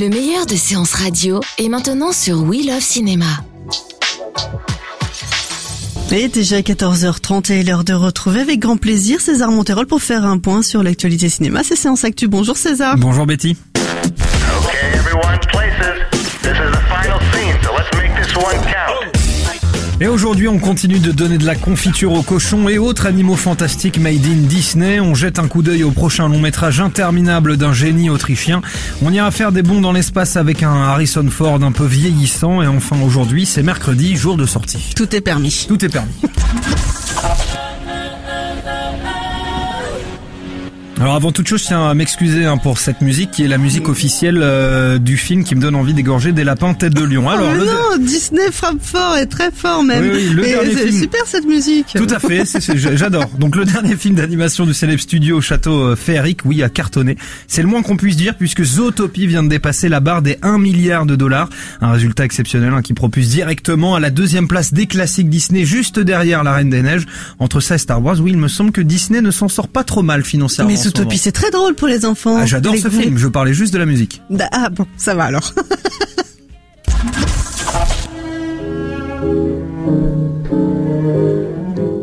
Le meilleur de séances radio est maintenant sur We Love Cinéma. Et déjà 14h30 et l'heure de retrouver avec grand plaisir César Monterol pour faire un point sur l'actualité cinéma. C'est Séance Actu. Bonjour César. Bonjour Betty. Okay, everyone, places. This is the final scene, so let's make this one count. Et aujourd'hui, on continue de donner de la confiture aux cochons et autres animaux fantastiques made in Disney. On jette un coup d'œil au prochain long métrage interminable d'un génie autrichien. On ira faire des bonds dans l'espace avec un Harrison Ford un peu vieillissant. Et enfin, aujourd'hui, c'est mercredi, jour de sortie. Tout est permis. Tout est permis. Alors avant toute chose, je tiens à m'excuser hein, pour cette musique qui est la musique officielle euh, du film qui me donne envie d'égorger des lapins tête de lion. Alors oh, mais le- non, Disney frappe fort et très fort même. Oui, oui, le Et dernier c'est film. super cette musique. Tout à fait, j'adore. Donc le dernier film d'animation du célèbre studio Château euh, Féerique, oui, a cartonné. C'est le moins qu'on puisse dire puisque Zootopie vient de dépasser la barre des 1 milliard de dollars. Un résultat exceptionnel hein, qui propulse directement à la deuxième place des classiques Disney, juste derrière La Reine des Neiges. Entre ça et Star Wars, oui, il me semble que Disney ne s'en sort pas trop mal financièrement. Mais c'est très drôle pour les enfants. Ah, j'adore ce film, je parlais juste de la musique. Ah bon, ça va alors.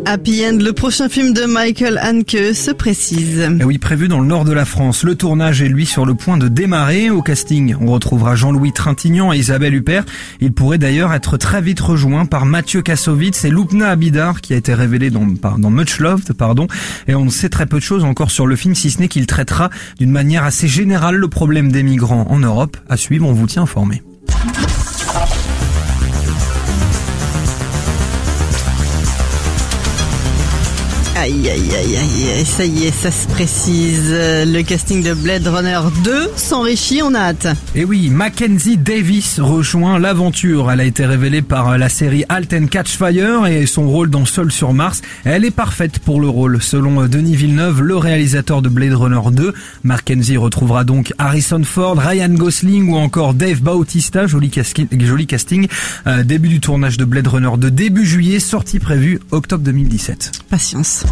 Happy End, le prochain film de Michael Hanke se précise. Et oui, prévu dans le nord de la France. Le tournage est lui sur le point de démarrer. Au casting, on retrouvera Jean-Louis Trintignant et Isabelle Huppert. Il pourrait d'ailleurs être très vite rejoint par Mathieu Kassovitz et Loupna Abidar, qui a été révélé dans, dans Much Loved, pardon. Et on sait très peu de choses encore sur le film, si ce n'est qu'il traitera d'une manière assez générale le problème des migrants en Europe. À suivre, on vous tient informé. Aïe aïe aïe aïe, aïe, ça y est, ça se précise. Le casting de Blade Runner 2 s'enrichit, on a hâte. Et oui, Mackenzie Davis rejoint l'aventure. Elle a été révélée par euh, la série Halt and Catch Fire et son rôle dans Seul sur Mars. Elle est parfaite pour le rôle. Selon euh, Denis Villeneuve, le réalisateur de Blade Runner 2, Mackenzie retrouvera donc Harrison Ford, Ryan Gosling ou encore Dave Bautista. Joli, casting. joli casting. Euh, début du tournage de Blade Runner 2 début juillet, sortie prévue octobre 2017. Patience.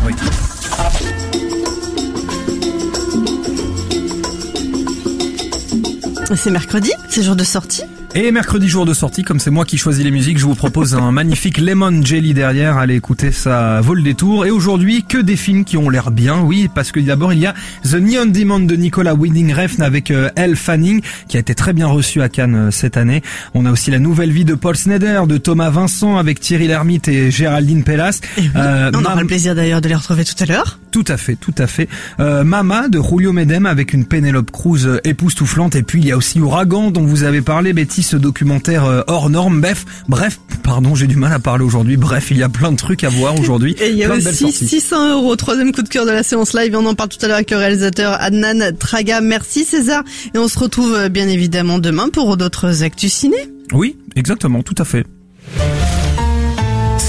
C'est mercredi, c'est jour de sortie. Et mercredi jour de sortie, comme c'est moi qui choisis les musiques, je vous propose un magnifique Lemon Jelly derrière. Allez écouter ça vole des tours. Et aujourd'hui, que des films qui ont l'air bien, oui, parce que d'abord il y a The Neon Demon de Nicolas Winding Refn avec euh, Elle Fanning, qui a été très bien reçu à Cannes euh, cette année. On a aussi La Nouvelle Vie de Paul Snyder, de Thomas Vincent avec Thierry Lhermitte et Géraldine Pellas. Euh, on aura le plaisir d'ailleurs de les retrouver tout à l'heure. Tout à fait, tout à fait. Euh, Mama de Julio Medem avec une Penelope Cruz euh, époustouflante. Et puis il y a aussi Ouragan dont vous avez parlé, Betty, ce documentaire euh, hors norme. Bref, bref, pardon, j'ai du mal à parler aujourd'hui. Bref, il y a plein de trucs à voir aujourd'hui. Et il y a aussi sorties. 600 euros, troisième coup de cœur de la séance live. Et on en parle tout à l'heure avec le réalisateur Adnan Traga. Merci César. Et on se retrouve euh, bien évidemment demain pour d'autres actus ciné. Oui, exactement, tout à fait.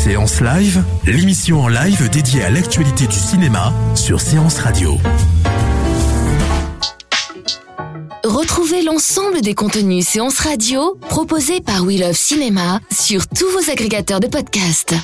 Séance Live, l'émission en live dédiée à l'actualité du cinéma sur Séance Radio. Retrouvez l'ensemble des contenus séances radio proposés par We Love Cinéma sur tous vos agrégateurs de podcasts.